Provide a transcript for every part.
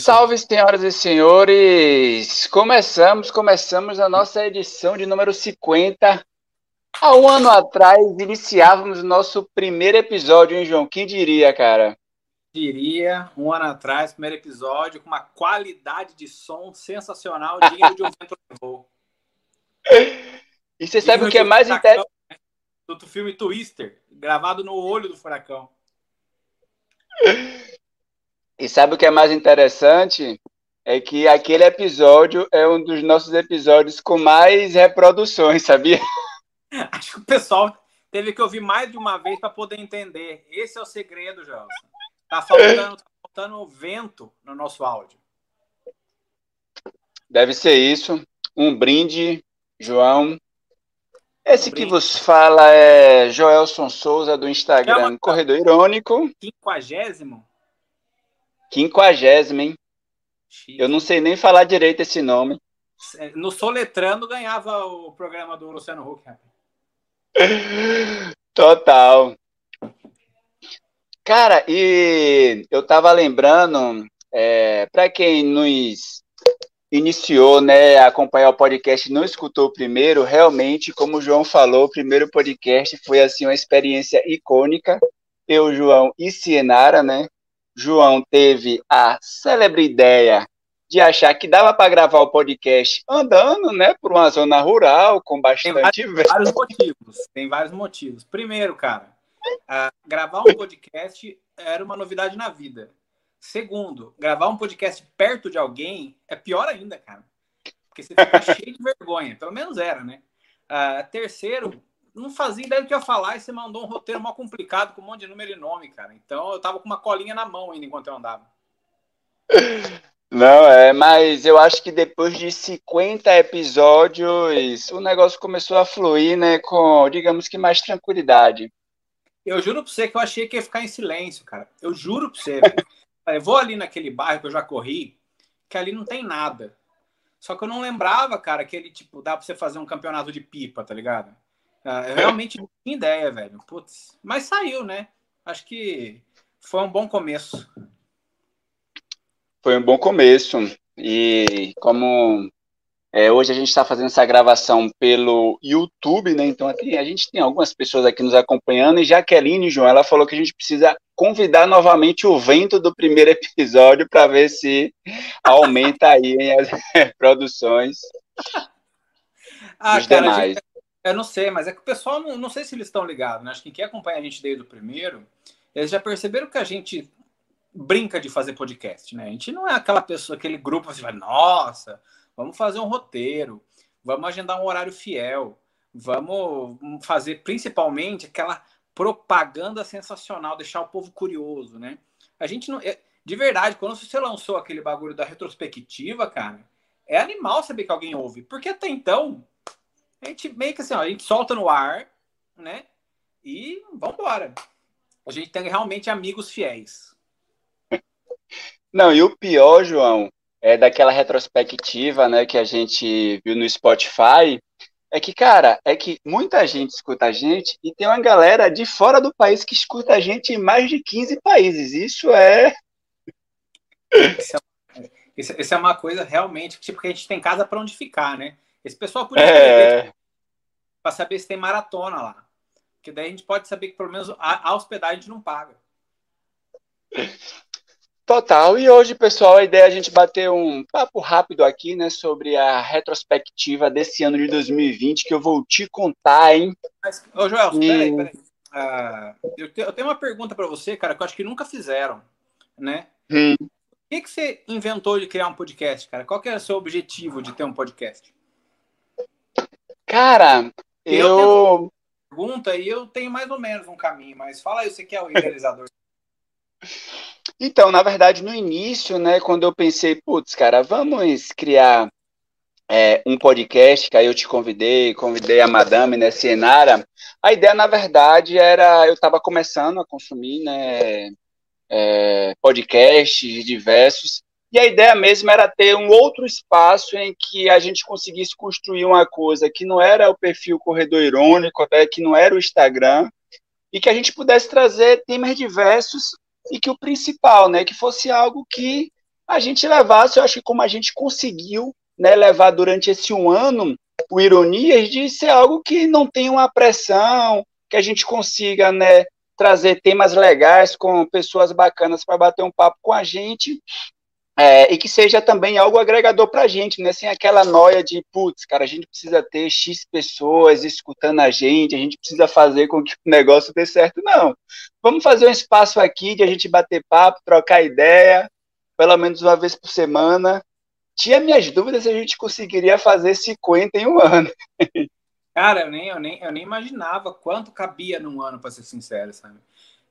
Salve, senhoras e senhores! Começamos, começamos a nossa edição de número 50. Há um ano atrás, iniciávamos o nosso primeiro episódio, hein, João? Quem diria, cara? Diria, um ano atrás, primeiro episódio, com uma qualidade de som sensacional, digno de um vento levou. E você sabe o que é mais interessante? Né? Do filme Twister, gravado no olho do furacão. E sabe o que é mais interessante? É que aquele episódio é um dos nossos episódios com mais reproduções, sabia? Acho que o pessoal teve que ouvir mais de uma vez para poder entender. Esse é o segredo, Gelson. Tá faltando, tá faltando vento no nosso áudio. Deve ser isso. Um brinde, João. Esse um que vos fala é Joelson Souza do Instagram, Corredor Irônico. Quinquagésimo? Quinquagésimo, hein? Eu não sei nem falar direito esse nome. É, no Soletrando ganhava o programa do Luciano Huck. Total. Cara, e eu tava lembrando, é, para quem nos iniciou, né, a acompanhar o podcast, não escutou o primeiro, realmente, como o João falou, o primeiro podcast foi assim uma experiência icônica. Eu, João e Cienara, né? João teve a célebre ideia de achar que dava para gravar o podcast andando, né, por uma zona rural com bastante tem vários, vários motivos. Tem vários motivos. Primeiro, cara, uh, gravar um podcast era uma novidade na vida. Segundo, gravar um podcast perto de alguém é pior ainda, cara. Porque você fica cheio de vergonha. Pelo menos era, né? Uh, terceiro, não fazia ideia do que ia falar e você mandou um roteiro mal complicado com um monte de número e nome, cara. Então eu tava com uma colinha na mão ainda enquanto eu andava. Não, é, mas eu acho que depois de 50 episódios, o negócio começou a fluir, né, com, digamos que mais tranquilidade. Eu juro pra você que eu achei que ia ficar em silêncio, cara. Eu juro pra você. eu vou ali naquele bairro que eu já corri, que ali não tem nada. Só que eu não lembrava, cara, que ele, tipo, dá pra você fazer um campeonato de pipa, tá ligado? Ah, eu realmente não tinha ideia, velho. Putz. Mas saiu, né? Acho que foi um bom começo. Foi um bom começo. E como é, hoje a gente está fazendo essa gravação pelo YouTube, né? Então aqui, a gente tem algumas pessoas aqui nos acompanhando. E Jaqueline, João, ela falou que a gente precisa convidar novamente o vento do primeiro episódio para ver se aumenta aí as produções. Ah, cara, demais. Gente, eu não sei, mas é que o pessoal, não, não sei se eles estão ligados, né? Acho que quem acompanha a gente desde o primeiro, eles já perceberam que a gente brinca de fazer podcast, né? A gente não é aquela pessoa, aquele grupo, vai, nossa, vamos fazer um roteiro, vamos agendar um horário fiel, vamos fazer principalmente aquela propaganda sensacional, deixar o povo curioso, né? A gente não. É, de verdade, quando você lançou aquele bagulho da retrospectiva, cara, é animal saber que alguém ouve. Porque até então, a gente meio que assim, ó, a gente solta no ar, né? E vamos embora. A gente tem realmente amigos fiéis. Não, e o pior, João, é daquela retrospectiva, né, que a gente viu no Spotify, é que, cara, é que muita gente escuta a gente e tem uma galera de fora do país que escuta a gente em mais de 15 países. Isso é. Isso é, isso é uma coisa realmente, tipo, que a gente tem casa para onde ficar, né? Esse pessoal podia é... para saber se tem maratona lá. Porque daí a gente pode saber que pelo menos a, a hospedagem a gente não paga. Total. E hoje, pessoal, a ideia é a gente bater um papo rápido aqui, né, sobre a retrospectiva desse ano de 2020 que eu vou te contar, hein? Mas, ô, Joel, e... peraí, peraí. Uh, eu, te, eu, tenho uma pergunta para você, cara, que eu acho que nunca fizeram, né? Hum. Por que, que você inventou de criar um podcast, cara? Qual que é o seu objetivo de ter um podcast? Cara, eu. eu... Pergunta e eu tenho mais ou menos um caminho, mas fala aí, você que é o idealizador. Então, na verdade, no início, né, quando eu pensei, putz, cara, vamos criar é, um podcast, que aí eu te convidei, convidei a madame, né, Cienara, a ideia, na verdade, era, eu estava começando a consumir, né, é, podcasts diversos, e a ideia mesmo era ter um outro espaço em que a gente conseguisse construir uma coisa que não era o perfil corredor irônico, até que não era o Instagram, e que a gente pudesse trazer temas diversos e que o principal, né, que fosse algo que a gente levasse, eu acho que como a gente conseguiu né, levar durante esse um ano o Ironias de ser algo que não tem uma pressão, que a gente consiga né, trazer temas legais com pessoas bacanas para bater um papo com a gente é, e que seja também algo agregador para a gente, né? Sem aquela noia de, putz, cara, a gente precisa ter X pessoas escutando a gente, a gente precisa fazer com que o negócio dê certo. Não. Vamos fazer um espaço aqui de a gente bater papo, trocar ideia, pelo menos uma vez por semana. Tinha minhas dúvidas se a gente conseguiria fazer 50 em um ano. Cara, eu nem, eu nem, eu nem imaginava quanto cabia num ano, para ser sincero, sabe?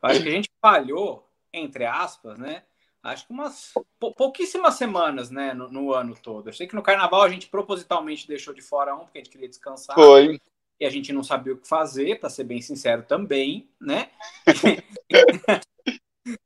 Eu acho que a gente falhou, entre aspas, né? Acho que umas pouquíssimas semanas, né, no, no, ano todo. Eu sei que no carnaval a gente propositalmente deixou de fora um porque a gente queria descansar. Foi. E a gente não sabia o que fazer, para ser bem sincero também, né?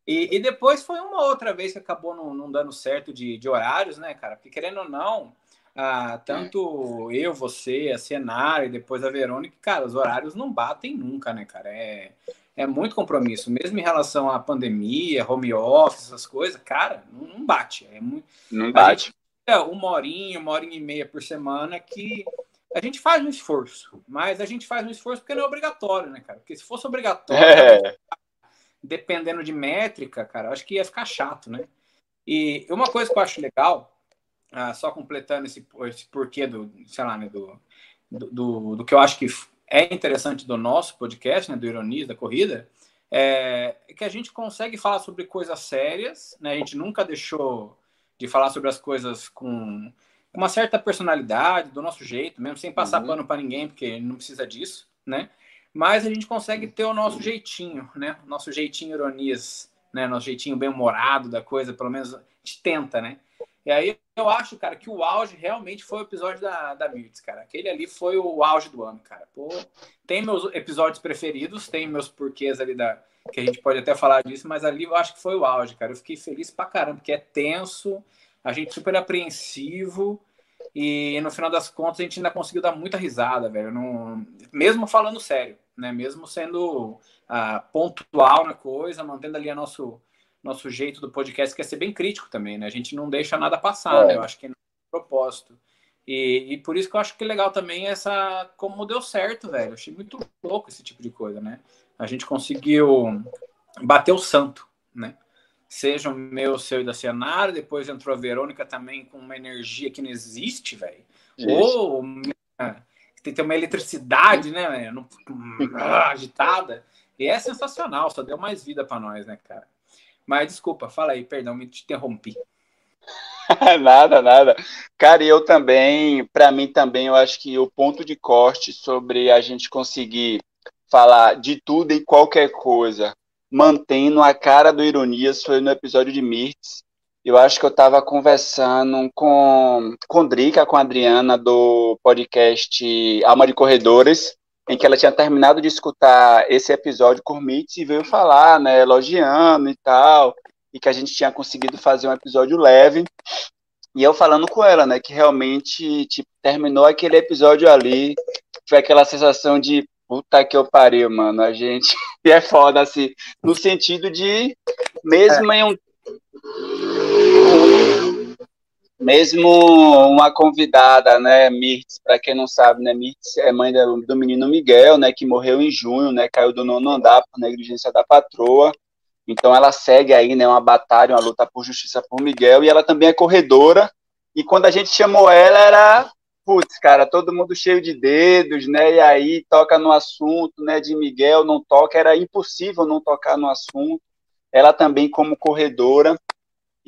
e, e, depois foi uma outra vez que acabou não, não dando certo de, de, horários, né, cara? Porque querendo ou não, ah, tanto eu, você, a Senara e depois a Verônica, cara, os horários não batem nunca, né, cara? É, é muito compromisso, mesmo em relação à pandemia, home office, essas coisas, cara, não, bate. É muito, não bate. É uma horinha, uma hora e meia por semana que a gente faz um esforço, mas a gente faz um esforço porque não é obrigatório, né, cara? Porque se fosse obrigatório, é. dependendo de métrica, cara, acho que ia ficar chato, né? E uma coisa que eu acho legal, ah, só completando esse, esse porquê do, sei lá, né, do, do, do que eu acho que é interessante do nosso podcast, né, do Ironias da Corrida, é que a gente consegue falar sobre coisas sérias, né? A gente nunca deixou de falar sobre as coisas com uma certa personalidade, do nosso jeito, mesmo sem passar uhum. pano para ninguém, porque não precisa disso, né? Mas a gente consegue ter o nosso jeitinho, né? O nosso jeitinho ironias, né? Nosso jeitinho bem humorado da coisa, pelo menos a gente tenta, né? E aí eu acho, cara, que o auge realmente foi o episódio da, da Mirtz, cara. Aquele ali foi o auge do ano, cara. Pô, tem meus episódios preferidos, tem meus porquês ali da. Que a gente pode até falar disso, mas ali eu acho que foi o auge, cara. Eu fiquei feliz pra caramba, porque é tenso, a gente super apreensivo. E no final das contas a gente ainda conseguiu dar muita risada, velho. Não... Mesmo falando sério, né? Mesmo sendo ah, pontual na coisa, mantendo ali a nosso, nosso jeito do podcast, que é ser bem crítico também, né? A gente não deixa nada passar, é. né? Eu acho que é propósito. E, e, por isso que eu acho que legal também essa como deu certo, velho. Eu achei muito louco esse tipo de coisa, né? A gente conseguiu bater o santo, né? Seja o meu, seu e da Cianara, depois entrou a Verônica também com uma energia que não existe, velho. Ou tem, tem uma eletricidade, né, agitada. E é sensacional, só deu mais vida para nós, né, cara? Mas desculpa, fala aí, perdão, me interrompi. nada, nada. Cara, eu também, para mim também, eu acho que o ponto de corte sobre a gente conseguir falar de tudo e qualquer coisa, mantendo a cara do Ironias, foi no episódio de Mirtz. Eu acho que eu estava conversando com, com Drica, com a Adriana, do podcast Alma de Corredores, em que ela tinha terminado de escutar esse episódio com Mitz e veio falar, né, elogiando e tal, e que a gente tinha conseguido fazer um episódio leve. E eu falando com ela, né, que realmente, tipo, terminou aquele episódio ali, foi aquela sensação de puta que eu pariu, mano, a gente é foda, assim, no sentido de, mesmo é. em um mesmo uma convidada, né, Mirtz, para quem não sabe, né, Mirtz é mãe do, do, menino Miguel, né, que morreu em junho, né, caiu do nono andar por negligência da patroa. Então ela segue aí, né, uma batalha, uma luta por justiça por Miguel, e ela também é corredora. E quando a gente chamou ela, era, putz, cara, todo mundo cheio de dedos, né, e aí toca no assunto, né, de Miguel, não toca, era impossível não tocar no assunto. Ela também como corredora,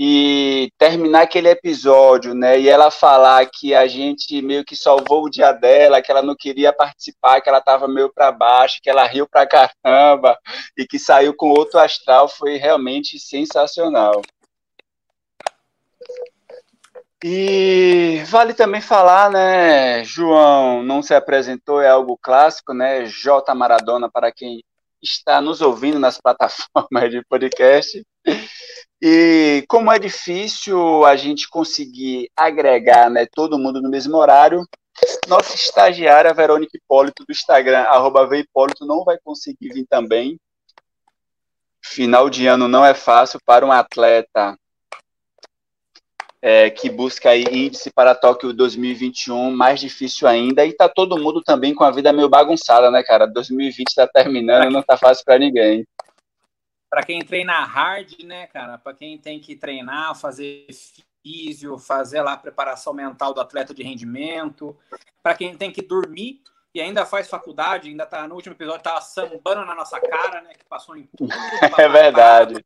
e terminar aquele episódio, né? E ela falar que a gente meio que salvou o dia dela, que ela não queria participar, que ela estava meio para baixo, que ela riu pra caramba e que saiu com outro astral foi realmente sensacional. E vale também falar, né? João não se apresentou, é algo clássico, né? J Maradona para quem está nos ouvindo nas plataformas de podcast. E como é difícil a gente conseguir agregar né, todo mundo no mesmo horário, nossa estagiária Verônica Hipólito do Instagram, arroba Veipólito, não vai conseguir vir também. Final de ano não é fácil para um atleta é, que busca aí índice para Tóquio 2021, mais difícil ainda, e tá todo mundo também com a vida meio bagunçada, né, cara? 2020 tá terminando, não tá fácil para ninguém. Para quem treina hard, né, cara? Para quem tem que treinar, fazer físio, fazer lá a preparação mental do atleta de rendimento, para quem tem que dormir e ainda faz faculdade, ainda tá no último episódio, tava sambando na nossa cara, né? Que passou em tudo. é verdade.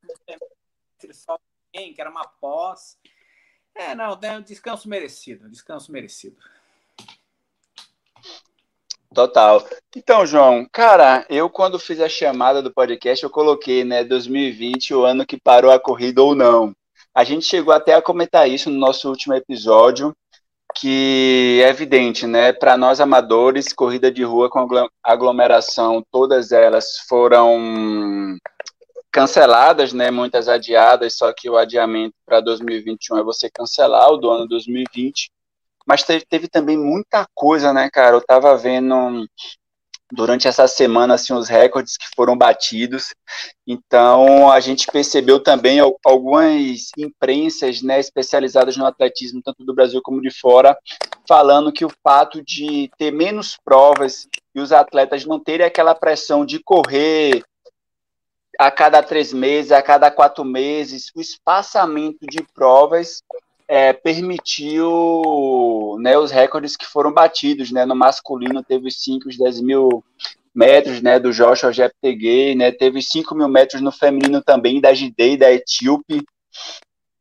Que era uma pós. É, não, é descanso merecido, descanso merecido. Total. Então, João, cara, eu quando fiz a chamada do podcast, eu coloquei, né, 2020, o ano que parou a corrida ou não. A gente chegou até a comentar isso no nosso último episódio, que é evidente, né? Para nós amadores, corrida de rua com aglomeração, todas elas foram canceladas, né? Muitas adiadas, só que o adiamento para 2021 é você cancelar o do ano 2020. Mas teve, teve também muita coisa, né, cara? Eu tava vendo durante essa semana assim os recordes que foram batidos. Então a gente percebeu também algumas imprensas, né, especializadas no atletismo tanto do Brasil como de fora, falando que o fato de ter menos provas e os atletas não terem aquela pressão de correr a cada três meses, a cada quatro meses, o espaçamento de provas é, permitiu né, os recordes que foram batidos, né, no masculino teve os 5, os 10 mil metros, né, do Joshua Jeptegei, né, teve 5 mil metros no feminino também, da Gidei, da Etíope,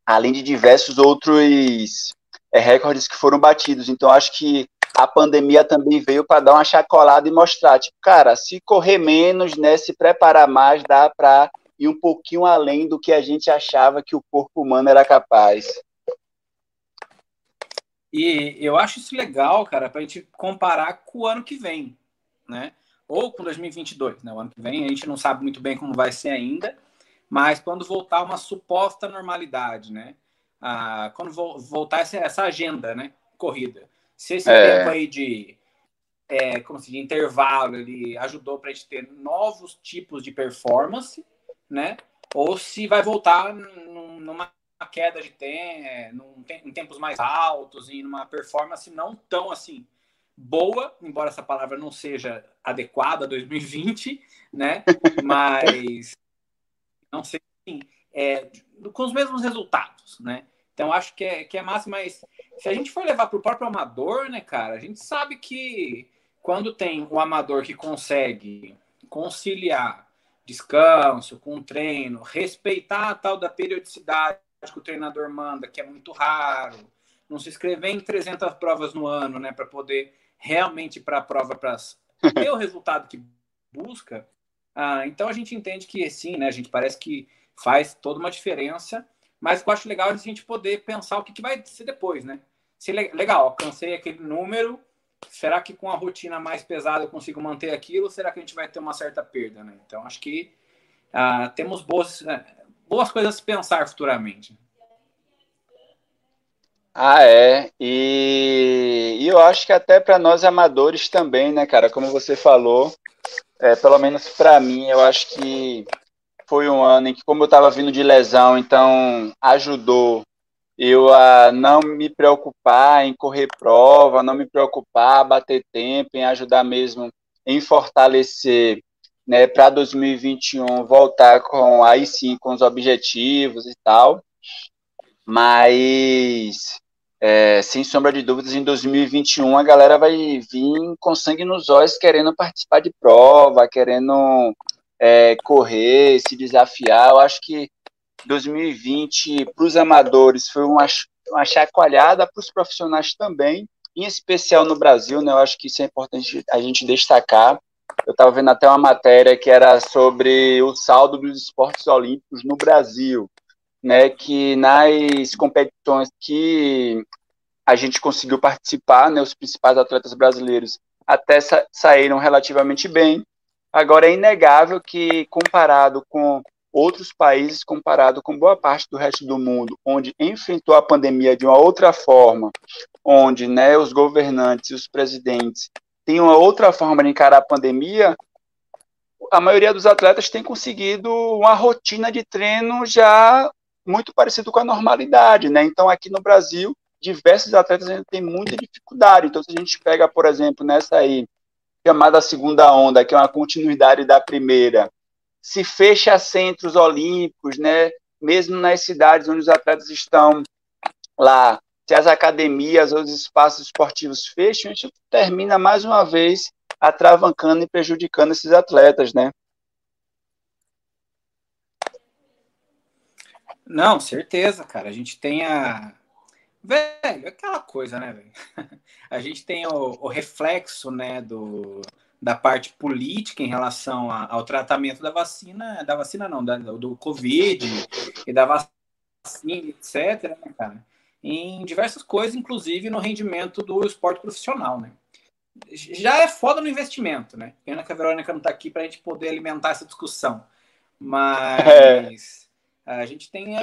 além de diversos outros é, recordes que foram batidos, então acho que a pandemia também veio para dar uma chacolada e mostrar, tipo, cara, se correr menos, né, se preparar mais, dá para ir um pouquinho além do que a gente achava que o corpo humano era capaz. E eu acho isso legal, cara, para a gente comparar com o ano que vem, né? Ou com 2022, né? O ano que vem a gente não sabe muito bem como vai ser ainda, mas quando voltar uma suposta normalidade, né? Ah, quando voltar essa, essa agenda, né? Corrida. Se esse é... tempo aí de, é, como se de intervalo ele ajudou para a gente ter novos tipos de performance, né? Ou se vai voltar numa queda de tempo, é, em tempos mais altos e numa performance não tão assim boa, embora essa palavra não seja adequada a 2020, né? Mas não sei assim, é, com os mesmos resultados, né? Então acho que é, que é massa, mas se a gente for levar para o próprio amador, né, cara, a gente sabe que quando tem um amador que consegue conciliar descanso com treino, respeitar a tal da periodicidade que o treinador manda, que é muito raro, não se inscrever em 300 provas no ano, né, para poder realmente para a prova para ter o resultado que busca. Ah, então a gente entende que sim, né, a gente parece que faz toda uma diferença, mas o que eu acho legal é a gente poder pensar o que, que vai ser depois, né? Se legal, alcancei aquele número, será que com a rotina mais pesada eu consigo manter aquilo? Ou será que a gente vai ter uma certa perda, né? Então acho que ah, temos boas né, boas coisas a se pensar futuramente. Ah, é. E, e eu acho que até para nós amadores também, né, cara? Como você falou, é, pelo menos para mim, eu acho que foi um ano em que, como eu estava vindo de lesão, então ajudou eu a não me preocupar em correr prova, não me preocupar, bater tempo, em ajudar mesmo em fortalecer né, para 2021 voltar com aí sim com os objetivos e tal. Mas é, sem sombra de dúvidas, em 2021 a galera vai vir com sangue nos olhos querendo participar de prova, querendo é, correr, se desafiar. Eu acho que 2020 para os amadores foi uma, uma chacoalhada para os profissionais também, em especial no Brasil, né? Eu acho que isso é importante a gente destacar eu estava vendo até uma matéria que era sobre o saldo dos esportes olímpicos no Brasil, né, que nas competições que a gente conseguiu participar, né, os principais atletas brasileiros até sa saíram relativamente bem. Agora é inegável que comparado com outros países, comparado com boa parte do resto do mundo, onde enfrentou a pandemia de uma outra forma, onde né, os governantes e os presidentes tem uma outra forma de encarar a pandemia, a maioria dos atletas tem conseguido uma rotina de treino já muito parecido com a normalidade, né? Então, aqui no Brasil, diversos atletas ainda têm muita dificuldade. Então, se a gente pega, por exemplo, nessa aí, chamada segunda onda, que é uma continuidade da primeira, se fecha centros olímpicos, né? Mesmo nas cidades onde os atletas estão lá, se as academias ou os espaços esportivos fecham, a gente termina mais uma vez atravancando e prejudicando esses atletas, né? Não, certeza, cara. A gente tem a. Velho, aquela coisa, né, velho? A gente tem o, o reflexo, né, do, da parte política em relação a, ao tratamento da vacina, da vacina não, da, do Covid e da vacina, etc, né, cara? Em diversas coisas, inclusive no rendimento do esporte profissional, né? Já é foda no investimento, né? Pena que a Verônica não tá aqui para a gente poder alimentar essa discussão. Mas. É a gente tem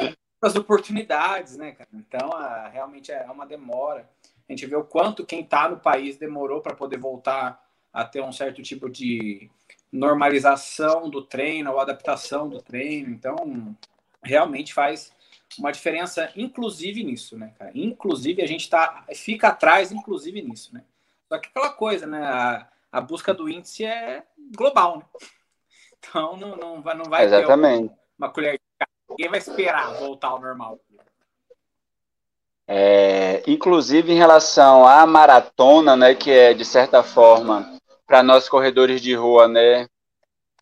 as oportunidades, né, cara? Então, a, realmente é uma demora. A gente vê o quanto quem está no país demorou para poder voltar a ter um certo tipo de normalização do treino ou adaptação do treino. Então, realmente faz uma diferença, inclusive nisso, né, cara? Inclusive, a gente tá, fica atrás, inclusive nisso, né? Só que aquela coisa, né? A, a busca do índice é global, né? Então, não, não vai, não vai Exatamente. ter uma colher de Ninguém vai esperar voltar ao normal. É, inclusive em relação à maratona, né, que é de certa forma para nós corredores de rua, né,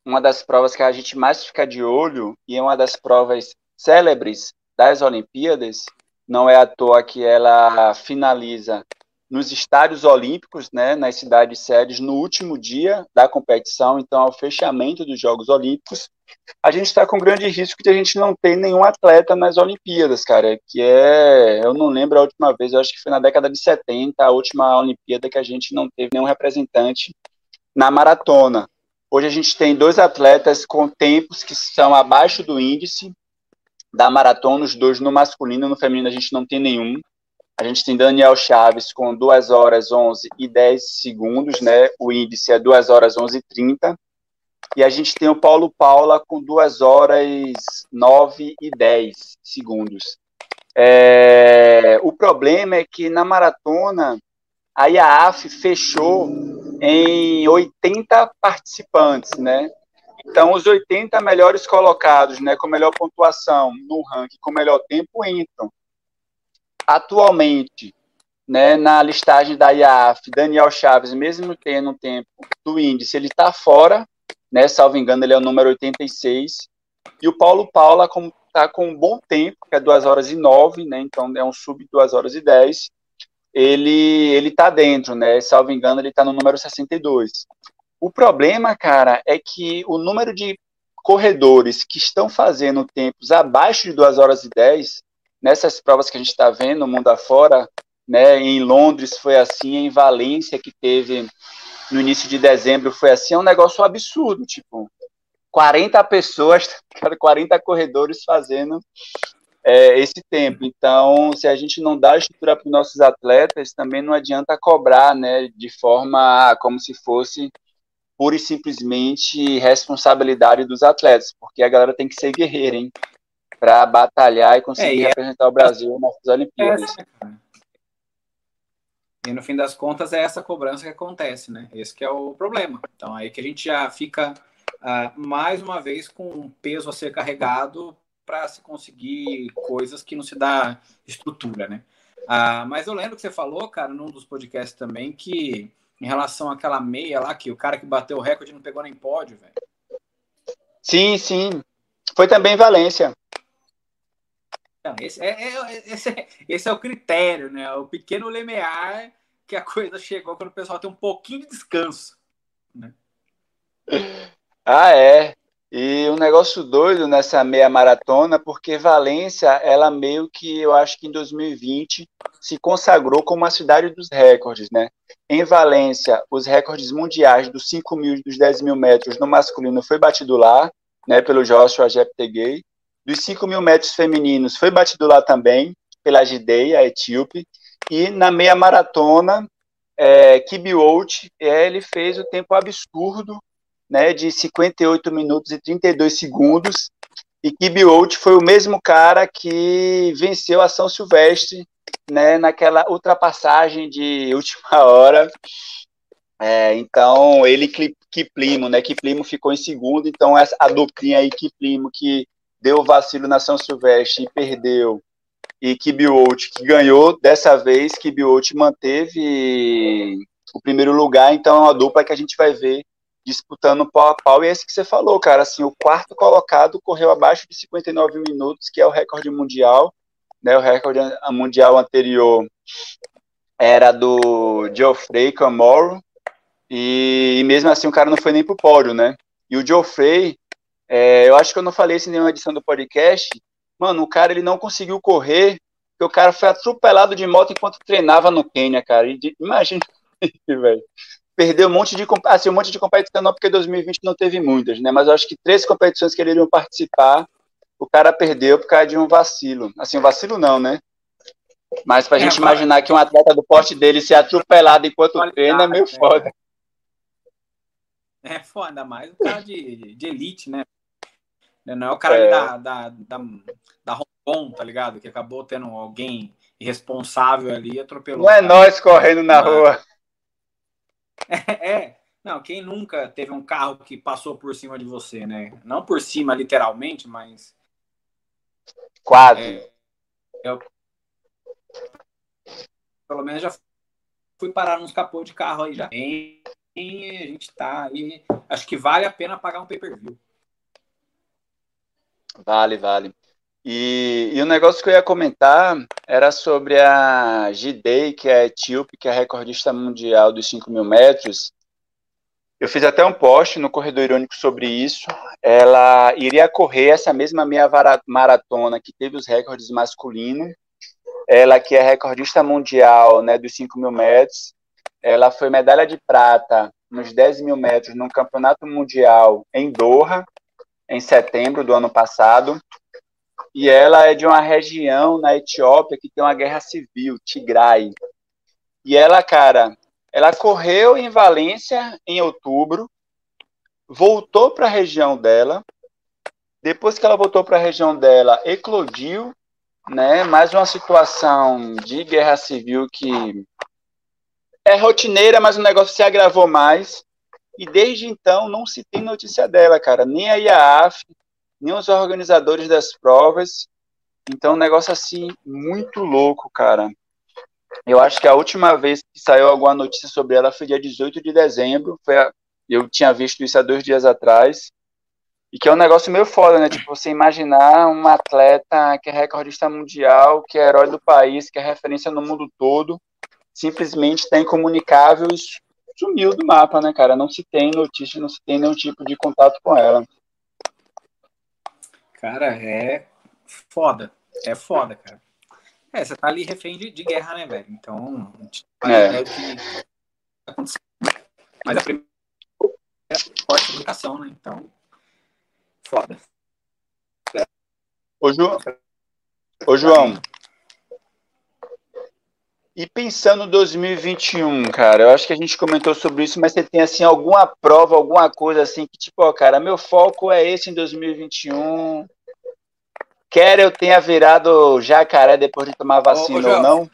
uma das provas que a gente mais fica de olho e é uma das provas célebres das Olimpíadas. Não é à toa que ela finaliza nos estádios olímpicos, né, nas cidades sedes, no último dia da competição, então ao fechamento dos Jogos Olímpicos, a gente está com grande risco de a gente não ter nenhum atleta nas Olimpíadas, cara, que é, eu não lembro a última vez, eu acho que foi na década de 70, a última Olimpíada que a gente não teve nenhum representante na maratona. Hoje a gente tem dois atletas com tempos que são abaixo do índice da maratona, os dois no masculino, no feminino a gente não tem nenhum. A gente tem Daniel Chaves com 2 horas 11 e 10 segundos, né? O índice é 2 horas 11 e 30. E a gente tem o Paulo Paula com 2 horas 9 e 10 segundos. É, o problema é que na maratona a IAAF fechou em 80 participantes, né? Então, os 80 melhores colocados, né, com melhor pontuação no ranking, com melhor tempo, entram. Atualmente, né, na listagem da IAF, Daniel Chaves, mesmo tendo um tempo do índice, ele está fora, né, salvo engano, ele é o número 86, e o Paulo Paula está com um bom tempo, que é 2 horas e 9, né, então é um sub 2 horas e 10, ele está dentro, né, salvo engano, ele está no número 62. O problema, cara, é que o número de corredores que estão fazendo tempos abaixo de 2 horas e 10 nessas provas que a gente está vendo, no mundo afora, né, em Londres foi assim, em Valência, que teve no início de dezembro, foi assim, é um negócio absurdo, tipo, 40 pessoas, 40 corredores fazendo é, esse tempo. Então, se a gente não dá estrutura para os nossos atletas, também não adianta cobrar, né, de forma como se fosse pura e simplesmente responsabilidade dos atletas, porque a galera tem que ser guerreira, hein? para batalhar e conseguir é, e é representar o Brasil nas Olimpíadas. e no fim das contas é essa cobrança que acontece, né? Esse que é o problema. Então aí que a gente já fica uh, mais uma vez com um peso a ser carregado para se conseguir coisas que não se dá estrutura, né? Uh, mas eu lembro que você falou, cara, num dos podcasts também, que em relação àquela meia lá, que o cara que bateu o recorde não pegou nem pódio, velho. Sim, sim. Foi também em Valência. Então, esse é, é, esse, é, esse é o critério, né? O pequeno limiar que a coisa chegou quando o pessoal tem um pouquinho de descanso. Né? Ah, é. E um negócio doido nessa meia maratona, porque Valência, ela meio que, eu acho que em 2020, se consagrou como a cidade dos recordes, né? Em Valência, os recordes mundiais dos 5 mil e dos 10 mil metros no masculino foi batido lá, né, pelo Joshua Jeptegei. Dos 5 mil metros femininos foi batido lá também, pela Gideia, a etíope, e na meia maratona, é, Kibiwot, é, ele fez o tempo absurdo, né, de 58 minutos e 32 segundos, E Kibi Out foi o mesmo cara que venceu a São Silvestre, né, naquela ultrapassagem de última hora. É, então, ele Kiplimo, né? Kiplimo ficou em segundo, então essa, a duplinha aí, Kiplimo, que deu vacilo na São Silvestre e perdeu, e Kibiot, que ganhou dessa vez, Kibiot manteve o primeiro lugar, então é uma dupla que a gente vai ver disputando pau a pau, e é esse que você falou, cara, assim, o quarto colocado correu abaixo de 59 minutos, que é o recorde mundial, né, o recorde mundial anterior era do Geoffrey Camorro, e, e, mesmo assim o cara não foi nem pro pódio, né, e o Geoffrey, é, eu acho que eu não falei isso em nenhuma edição do podcast, mano, o cara ele não conseguiu correr, porque o cara foi atropelado de moto enquanto treinava no Quênia, cara, e, imagina, velho, perdeu um monte de assim, um monte de competição, não porque 2020 não teve muitas, né? Mas eu acho que três competições que ele iriam participar, o cara perdeu por causa de um vacilo. Assim, um vacilo não, né? Mas pra é, gente imaginar que um atleta do porte dele ser atropelado enquanto treina é meio é. foda. É foda, mais o cara de, de elite, né? Não é o cara é. da, da, da, da Hong Kong, tá ligado? Que acabou tendo alguém irresponsável ali e atropelou. Não é nós correndo na rua. É, é, não, quem nunca teve um carro que passou por cima de você, né? Não por cima, literalmente, mas. Quase. É, eu, pelo menos já fui parar nos capô de carro aí já. E a gente tá aí. Acho que vale a pena pagar um pay per view. Vale, vale. E, e, o negócio que eu ia comentar era sobre a Gidei, que é etíope, que é recordista mundial dos 5 mil metros. Eu fiz até um post no Corredor Irônico sobre isso. Ela iria correr essa mesma meia maratona que teve os recordes masculinos. Ela que é recordista mundial né, dos 5 mil metros. Ela foi medalha de prata nos 10 mil metros no Campeonato Mundial em Doha, em setembro do ano passado e ela é de uma região na Etiópia que tem uma guerra civil, Tigray. E ela, cara, ela correu em Valência em outubro, voltou para a região dela. Depois que ela voltou para a região dela, eclodiu, né? Mais uma situação de guerra civil que é rotineira, mas o negócio se agravou mais. E desde então não se tem notícia dela, cara. Nem a IAAF, nem os organizadores das provas. Então, um negócio assim muito louco, cara. Eu acho que a última vez que saiu alguma notícia sobre ela foi dia 18 de dezembro. Foi a... Eu tinha visto isso há dois dias atrás. E que é um negócio meio foda, né? Tipo, você imaginar um atleta que é recordista mundial, que é herói do país, que é referência no mundo todo, simplesmente está incomunicável e sumiu do mapa, né, cara? Não se tem notícia, não se tem nenhum tipo de contato com ela. Cara, é foda. É foda, cara. É, você tá ali refém de, de guerra, né, velho? Então, é. é o que Mas a primeira é a forte comunicação, né? Então, foda. Ô, João. Ô, João. E pensando em 2021, cara, eu acho que a gente comentou sobre isso, mas você tem assim alguma prova, alguma coisa assim que tipo, ó, cara, meu foco é esse em 2021. Quer eu tenha virado jacaré depois de tomar vacina ô, ô, ou não?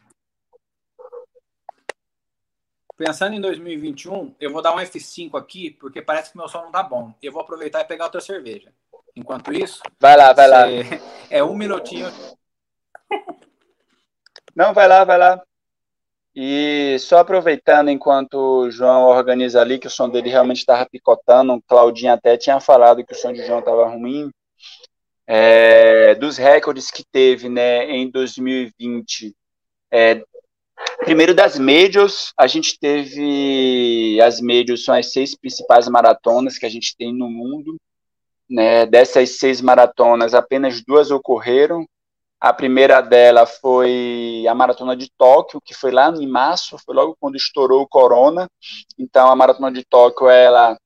Pensando em 2021, eu vou dar um F5 aqui, porque parece que meu som não tá bom. Eu vou aproveitar e pegar outra cerveja. Enquanto isso. Vai lá, vai lá. É um minutinho. Não, vai lá, vai lá. E só aproveitando enquanto o João organiza ali, que o som dele realmente estava picotando, o Claudinho até tinha falado que o som de João estava ruim, é, dos recordes que teve né, em 2020, é, primeiro das médias, a gente teve, as médias são as seis principais maratonas que a gente tem no mundo, né, dessas seis maratonas, apenas duas ocorreram, a primeira dela foi a Maratona de Tóquio, que foi lá em março, foi logo quando estourou o corona. Então, a Maratona de Tóquio, ela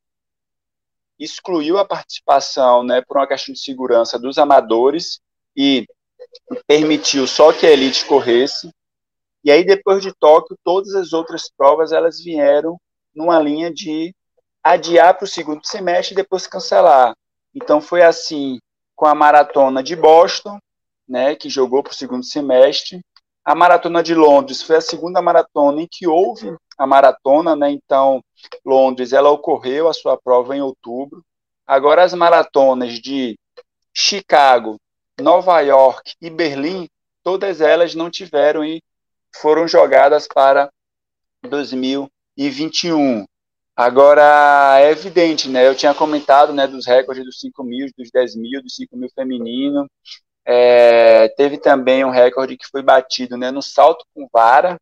excluiu a participação, né, por uma questão de segurança dos amadores e permitiu só que a elite corresse. E aí, depois de Tóquio, todas as outras provas, elas vieram numa linha de adiar para o segundo semestre e depois cancelar. Então, foi assim, com a maratona de Boston, né, que jogou para o segundo semestre. A maratona de Londres foi a segunda maratona em que houve a maratona, né? Então, Londres, ela ocorreu a sua prova em outubro. Agora as maratonas de Chicago, Nova York e Berlim, todas elas não tiveram e foram jogadas para 2021. Agora, é evidente, né? Eu tinha comentado né, dos recordes dos 5 mil, dos 10 mil, dos 5 mil feminino. É, teve também um recorde que foi batido né, no salto com vara.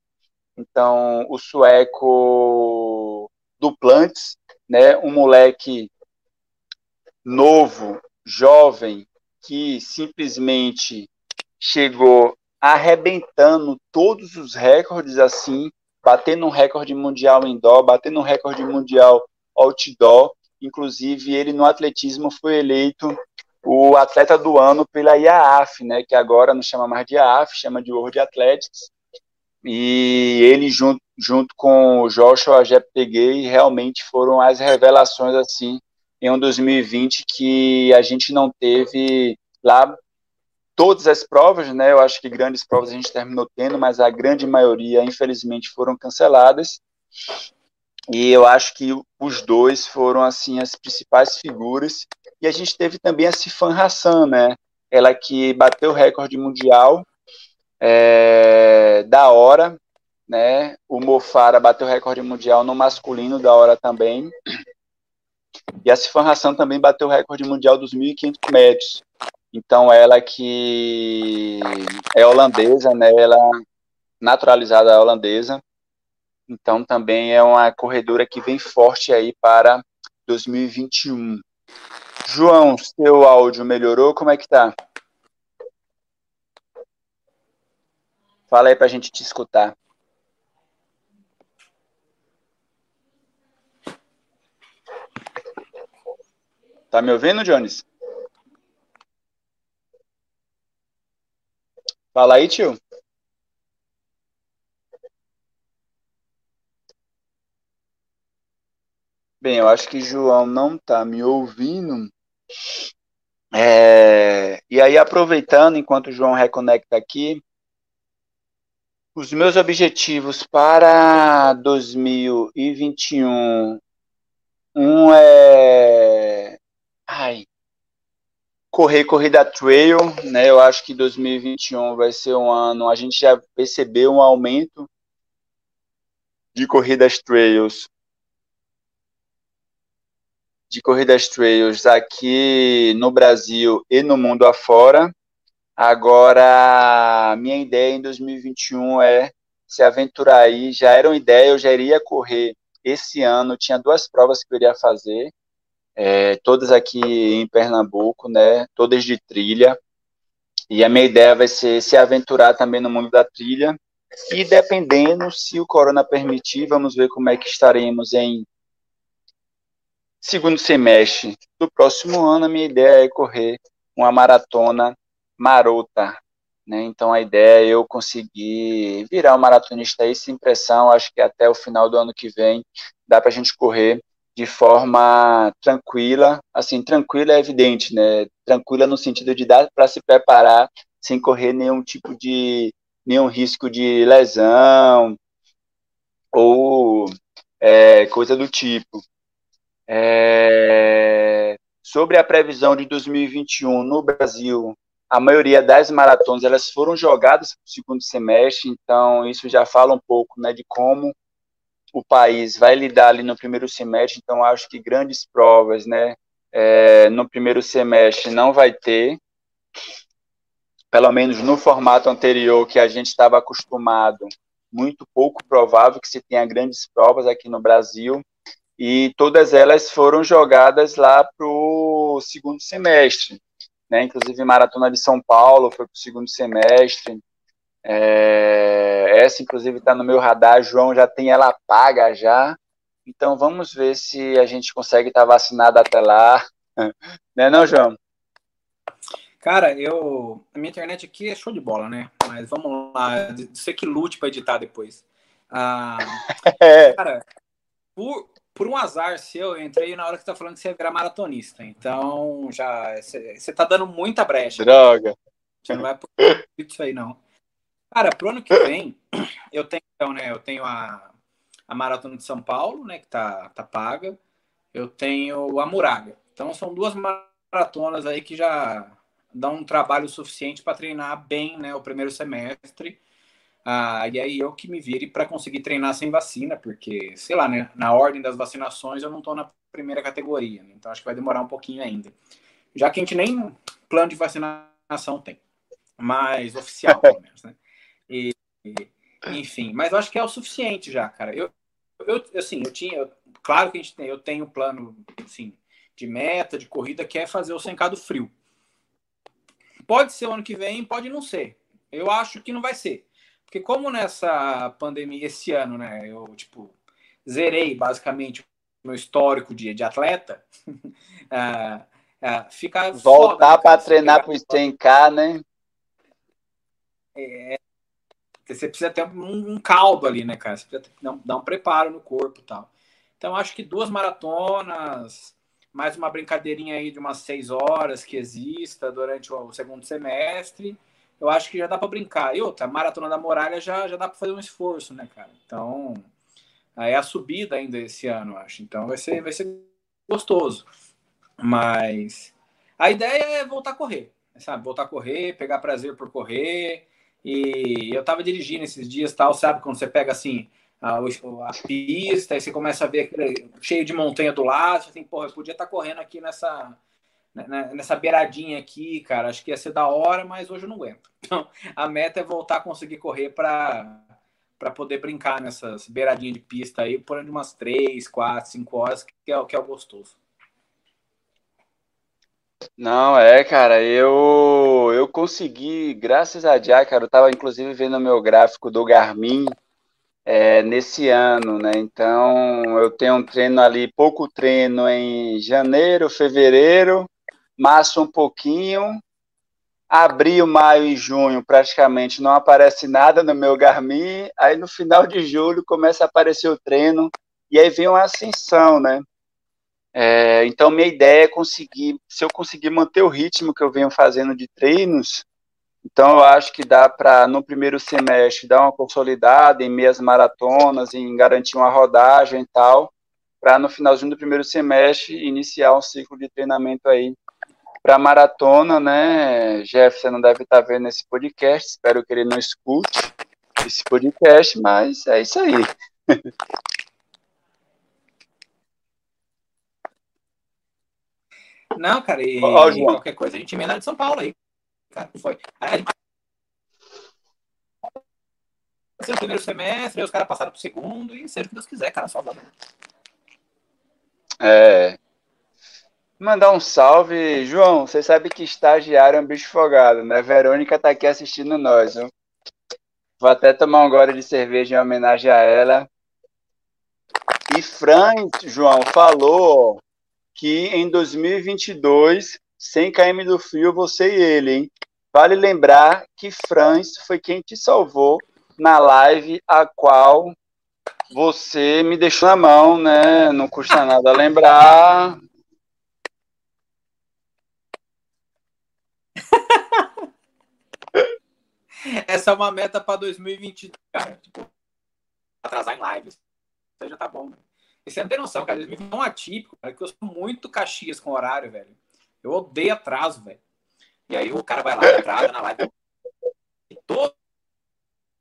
Então, o sueco Duplantes, né, um moleque novo, jovem, que simplesmente chegou arrebentando todos os recordes assim, batendo um recorde mundial indoor, batendo um recorde mundial outdoor. Inclusive, ele no atletismo foi eleito o atleta do ano pela IAAF, né, que agora não chama mais de IAAF, chama de World Athletics. E ele junto, junto com o Joshua Jeptegei realmente foram as revelações assim em um 2020 que a gente não teve lá todas as provas, né? Eu acho que grandes provas a gente terminou tendo, mas a grande maioria, infelizmente, foram canceladas. E eu acho que os dois foram assim as principais figuras. E a gente teve também a Sifan Hassan, né? Ela que bateu o recorde mundial é, da hora, né? O Mofara bateu o recorde mundial no masculino da hora também. E a Sifan Hassan também bateu o recorde mundial dos 1.500 metros. Então, ela que é holandesa, né? Ela naturalizada holandesa. Então, também é uma corredora que vem forte aí para 2021. João, seu áudio melhorou? Como é que tá? Fala aí para a gente te escutar. Tá me ouvindo, Jones? Fala aí, tio. Bem, eu acho que João não tá me ouvindo. É... E aí, aproveitando, enquanto o João reconecta aqui, os meus objetivos para 2021. Um é. Ai, correr corrida trail, né? Eu acho que 2021 vai ser um ano. A gente já percebeu um aumento de corridas trails, de corridas trails aqui no Brasil e no mundo afora. Agora, minha ideia em 2021 é se aventurar aí. Já era uma ideia, eu já iria correr esse ano. Tinha duas provas que eu iria fazer é, todas aqui em Pernambuco, né? Todas de trilha. E a minha ideia vai ser se aventurar também no mundo da trilha. E dependendo, se o corona permitir, vamos ver como é que estaremos em segundo semestre do próximo ano. A minha ideia é correr uma maratona marota. Né? Então a ideia é eu conseguir virar um maratonista aí sem pressão. Acho que até o final do ano que vem dá para a gente correr de forma tranquila, assim, tranquila é evidente, né? Tranquila no sentido de dar para se preparar sem correr nenhum tipo de nenhum risco de lesão ou é, coisa do tipo. É, sobre a previsão de 2021 no Brasil, a maioria das maratonas elas foram jogadas para o segundo semestre, então isso já fala um pouco, né, de como o país vai lidar ali no primeiro semestre, então acho que grandes provas, né, é, no primeiro semestre não vai ter, pelo menos no formato anterior que a gente estava acostumado, muito pouco provável que se tenha grandes provas aqui no Brasil, e todas elas foram jogadas lá para o segundo semestre, né, inclusive Maratona de São Paulo foi para o segundo semestre, é, essa, inclusive, está no meu radar. João já tem ela paga já. Então, vamos ver se a gente consegue estar tá vacinado até lá. né, não, João? Cara, eu. A minha internet aqui é show de bola, né? Mas vamos lá. Você que lute para editar depois. Ah, é. Cara, por, por um azar seu, eu entrei na hora que você tá falando que você ia virar maratonista. Então, já. Você tá dando muita brecha. Droga. Você não vai por isso aí, não. Cara, pro ano que vem, eu tenho, então, né? Eu tenho a, a Maratona de São Paulo, né? Que tá, tá paga. Eu tenho a Muralha. Então, são duas maratonas aí que já dão um trabalho suficiente para treinar bem, né? O primeiro semestre. Ah, e aí eu que me vire para conseguir treinar sem vacina, porque, sei lá, né, na ordem das vacinações eu não estou na primeira categoria, né, então acho que vai demorar um pouquinho ainda. Já que a gente nem plano de vacinação tem, mas oficial, pelo menos, né? E, enfim, mas eu acho que é o suficiente já, cara. Eu, eu assim, eu tinha, eu, claro que a gente tem, eu tenho plano, assim, de meta, de corrida, que é fazer o 100k do frio. Pode ser o ano que vem, pode não ser. Eu acho que não vai ser. Porque como nessa pandemia, esse ano, né, eu, tipo, zerei basicamente o meu histórico de, de atleta, uh, uh, fica Voltar para treinar para os 100K, né? É, você precisa ter um, um, caldo ali, né, cara? Você precisa ter, dar um preparo no corpo e tal. Então, acho que duas maratonas, mais uma brincadeirinha aí de umas seis horas que exista durante o segundo semestre, eu acho que já dá para brincar. E outra, maratona da muralha já, já dá para fazer um esforço, né, cara? Então, é a subida ainda esse ano, acho. Então vai ser, vai ser gostoso. Mas a ideia é voltar a correr, sabe? Voltar a correr, pegar prazer por correr. E eu tava dirigindo esses dias, tal, sabe? Quando você pega assim a, a pista e você começa a ver aquele, cheio de montanha do lado, assim, porra, eu podia estar tá correndo aqui nessa nessa beiradinha aqui, cara, acho que ia ser da hora, mas hoje eu não aguento. Então, a meta é voltar a conseguir correr para para poder brincar nessas beiradinhas de pista aí por umas 3, 4, 5 horas, que é o que é o gostoso. Não, é, cara, eu eu consegui, graças a Deus, cara, eu tava inclusive vendo o meu gráfico do Garmin é, nesse ano, né? Então, eu tenho um treino ali, pouco treino em janeiro, fevereiro, março um pouquinho, abril, maio e junho praticamente não aparece nada no meu Garmin, aí no final de julho começa a aparecer o treino. E aí vem uma ascensão, né? É, então minha ideia é conseguir, se eu conseguir manter o ritmo que eu venho fazendo de treinos, então eu acho que dá para no primeiro semestre dar uma consolidada em meias maratonas, em garantir uma rodagem e tal, para no finalzinho do primeiro semestre iniciar um ciclo de treinamento aí para maratona, né? Jeff, você não deve estar tá vendo esse podcast, espero que ele não escute esse podcast, mas é isso aí. Não, cara, e, e qualquer coisa a gente emenda de São Paulo aí. Cara, foi. Aí, o primeiro semestre, aí os caras passaram pro segundo e seja o que Deus quiser, cara, só É, Mandar um salve. João, você sabe que estagiário é um bicho folgado, né? Verônica tá aqui assistindo nós, viu? Vou até tomar um gole de cerveja em homenagem a ela. E Franz, João, falou que em 2022, 100 km do frio, você e ele, hein? Vale lembrar que Franz foi quem te salvou na live a qual você me deixou na mão, né? Não custa nada lembrar. Essa é uma meta para 2022, cara. Tipo, atrasar em lives. Isso já tá bom. Né? E você não tem noção, cara. 2020 é tão atípico, cara, que eu sou muito caxias com horário, velho. Eu odeio atraso, velho. E aí o cara vai lá, atrasa na live. E todo,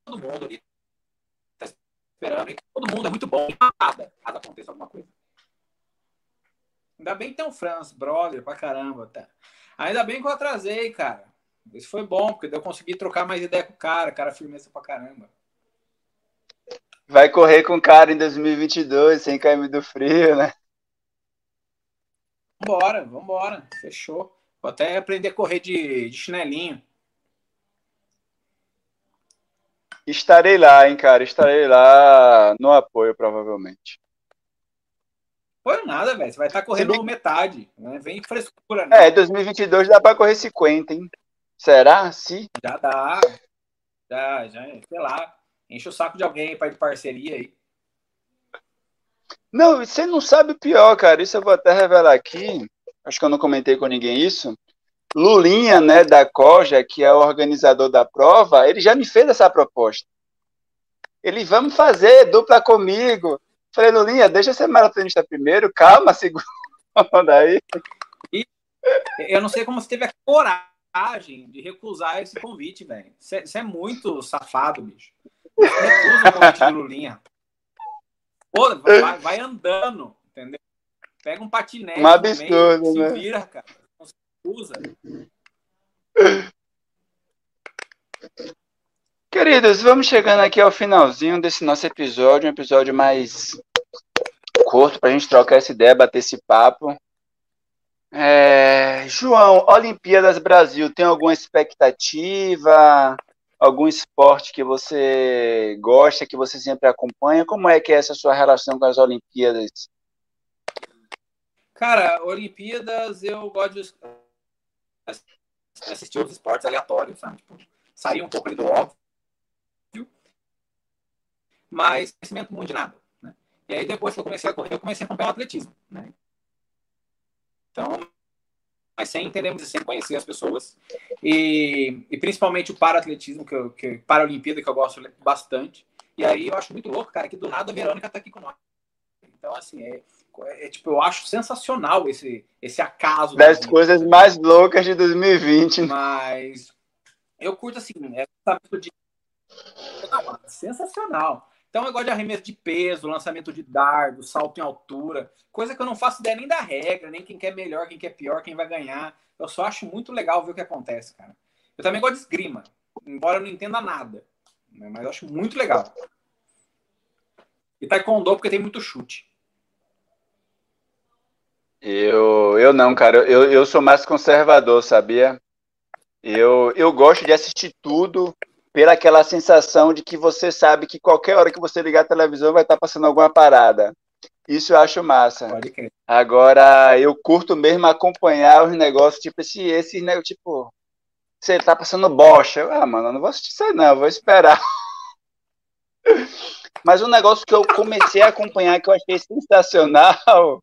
todo mundo ali tá esperando. E todo mundo é muito bom. Nada, nada acontece alguma coisa. Ainda bem que tem um Franz, brother, pra caramba. Tá? Ainda bem que eu atrasei, cara. Isso foi bom, porque eu consegui trocar mais ideia com o cara, cara firmeza pra caramba. Vai correr com o cara em 2022, sem cair do frio, né? Vambora, vambora. Fechou. Vou até aprender a correr de, de chinelinho. Estarei lá, hein, cara. Estarei lá no apoio, provavelmente. Foi nada, velho. Você vai estar correndo bem... metade. Né? Vem frescura, né? É, 2022 dá pra correr 50, hein? Será? Se? Já dá. Já, já, sei lá. Enche o saco de alguém para de parceria aí. Não, você não sabe o pior, cara. Isso eu vou até revelar aqui. Acho que eu não comentei com ninguém isso. Lulinha, né, da Coja, que é o organizador da prova, ele já me fez essa proposta. Ele, vamos fazer dupla comigo. Falei, Lulinha, deixa ser maratonista primeiro, calma, segunda aí. E eu não sei como você teve a coragem de recusar esse convite, velho. Você, é muito safado, bicho. Você recusa o convite de Lulinha. Pô, vai, vai, andando, entendeu? Pega um patinete. Um absurdo, meio, né? Se vira, cara. Não se usa. Queridos, vamos chegando aqui ao finalzinho desse nosso episódio, um episódio mais curto para a gente trocar essa ideia, bater esse papo. É... João, Olimpíadas Brasil, tem alguma expectativa? Algum esporte que você gosta, que você sempre acompanha? Como é que é essa sua relação com as Olimpíadas? Cara, Olimpíadas eu gosto de assistir os esportes aleatórios, sabe? Tipo, sair um pouco do óbvio mas conhecimento muito de nada. Né? E aí, depois que eu comecei a correr, eu comecei a acompanhar o atletismo. Né? Então, mas sem entender muito, sem conhecer as pessoas. E, e principalmente o para-atletismo, que, eu, que, para-olimpíada, que eu gosto bastante. E aí eu acho muito louco, cara, que do nada a Verônica tá aqui com nós. Então, assim, é, é, tipo, eu acho sensacional esse, esse acaso. Das coisas mais loucas de 2020. Mas eu curto, assim, essa de... Não, sensacional. Então eu gosto de arremesso de peso, lançamento de dardo, salto em altura, coisa que eu não faço ideia nem da regra, nem quem quer melhor, quem quer pior, quem vai ganhar. Eu só acho muito legal ver o que acontece, cara. Eu também gosto de esgrima, embora eu não entenda nada, né? mas eu acho muito legal. E taekwondo porque tem muito chute. Eu, eu não, cara. Eu, eu sou mais conservador, sabia? Eu, eu gosto de assistir tudo, pela aquela sensação de que você sabe que qualquer hora que você ligar a televisão vai estar passando alguma parada. Isso eu acho massa. Agora, eu curto mesmo acompanhar os negócios, tipo, esse, esse né, tipo, você tá passando bocha. Eu, ah, mano, eu não vou assistir isso não, vou esperar. Mas um negócio que eu comecei a acompanhar, que eu achei sensacional,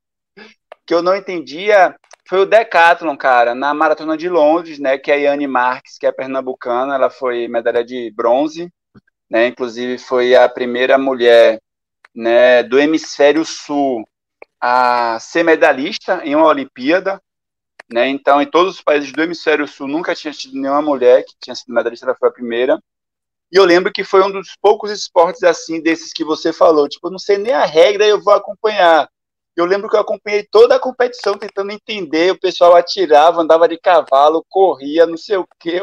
que eu não entendia, foi o Decathlon, cara, na Maratona de Londres, né, que a Yane Marques, que é pernambucana, ela foi medalha de bronze, né, inclusive foi a primeira mulher, né, do hemisfério sul a ser medalhista em uma Olimpíada, né, então em todos os países do hemisfério sul nunca tinha tido nenhuma mulher que tinha sido medalhista, ela foi a primeira, e eu lembro que foi um dos poucos esportes assim, desses que você falou, tipo, eu não sei nem a regra, eu vou acompanhar, eu lembro que eu acompanhei toda a competição tentando entender, o pessoal atirava, andava de cavalo, corria, não sei o quê.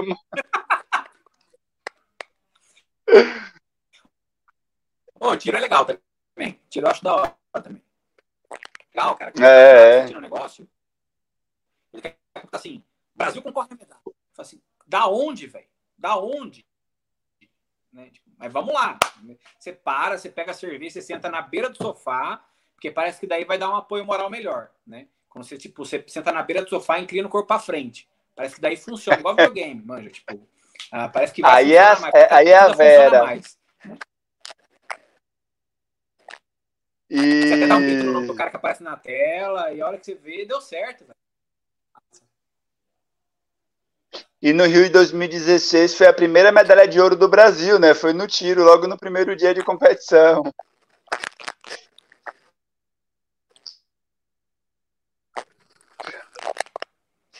Pô, tiro é legal também. Tiro eu acho da hora também. Legal, cara. É. Um negócio. Ele assim, Brasil concorre a medalha. Assim, da onde, velho? Da onde? Né? Tipo, mas vamos lá. Você para, você pega a cerveja, você senta na beira do sofá, porque parece que daí vai dar um apoio moral melhor, né? Quando você, tipo, você senta na beira do sofá e inclina o corpo para frente. Parece que daí funciona, igual videogame, manja, tipo. Ah, parece que vai aí é, mais, é, aí é a Vera. Mais? E... Você até dá um grito no nome do cara que aparece na tela, e a hora que você vê, deu certo, velho. E no Rio de 2016 foi a primeira medalha de ouro do Brasil, né? Foi no tiro, logo no primeiro dia de competição.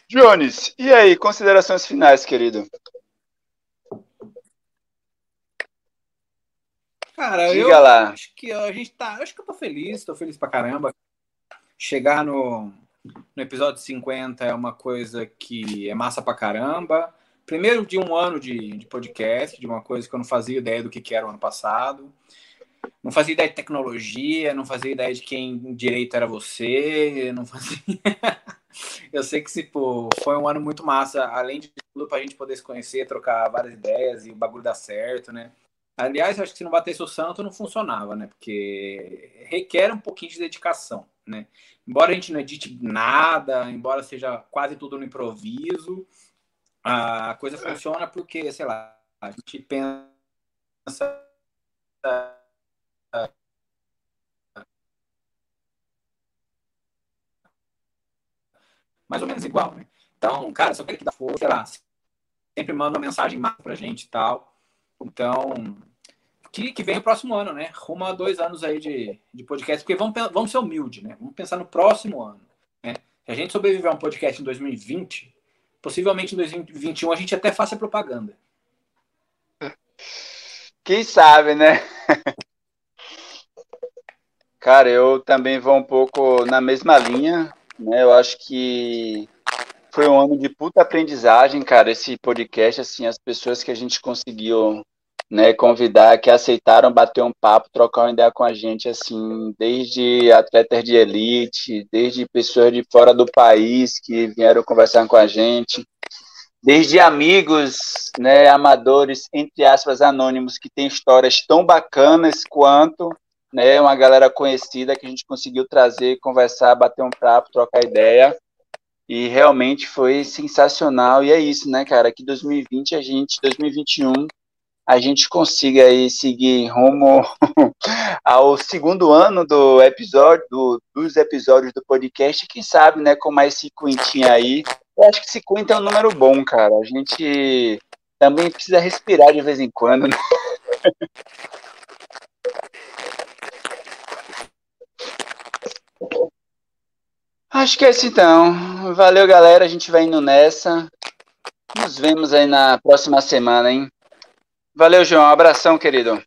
Jones, e aí, considerações finais, querido? Cara, Diga eu lá. acho que a gente tá. Acho que eu tô feliz, tô feliz pra caramba. Chegar no, no episódio 50 é uma coisa que é massa pra caramba. Primeiro de um ano de, de podcast, de uma coisa que eu não fazia ideia do que, que era o ano passado. Não fazia ideia de tecnologia, não fazia ideia de quem direito era você, não fazia. eu sei que tipo, foi um ano muito massa, além de tudo, para a gente poder se conhecer, trocar várias ideias e o bagulho dar certo, né? Aliás, acho que se não batesse o santo, não funcionava, né? Porque requer um pouquinho de dedicação, né? Embora a gente não edite nada, embora seja quase tudo no improviso, a coisa funciona porque, sei lá, a gente pensa mais ou menos igual, né? Então, cara, eu quero que dá força, sei lá, sempre manda uma mensagem massa pra gente e tal. Então, que, que vem o próximo ano, né? Rumo a dois anos aí de, de podcast, porque vamos, vamos ser humildes, né? Vamos pensar no próximo ano. Né? Se a gente sobreviver a um podcast em 2020, possivelmente em 2021 a gente até faça propaganda. Quem sabe, né? Cara, eu também vou um pouco na mesma linha, né? Eu acho que foi um ano de puta aprendizagem, cara, esse podcast, assim, as pessoas que a gente conseguiu né, convidar, que aceitaram bater um papo, trocar uma ideia com a gente, assim, desde atletas de elite, desde pessoas de fora do país que vieram conversar com a gente, desde amigos, né, amadores, entre aspas, anônimos, que têm histórias tão bacanas quanto, né, uma galera conhecida que a gente conseguiu trazer, conversar, bater um papo, trocar ideia, e realmente foi sensacional, e é isso, né, cara, que 2020 a gente, 2021, a gente consiga aí seguir rumo ao segundo ano do episódio, do, dos episódios do podcast, quem sabe, né, com mais cinquentinha aí. Eu acho que 50 é um número bom, cara. A gente também precisa respirar de vez em quando, né? Acho que é isso então. Valeu, galera. A gente vai indo nessa. Nos vemos aí na próxima semana, hein? Valeu, João. Abração, querido.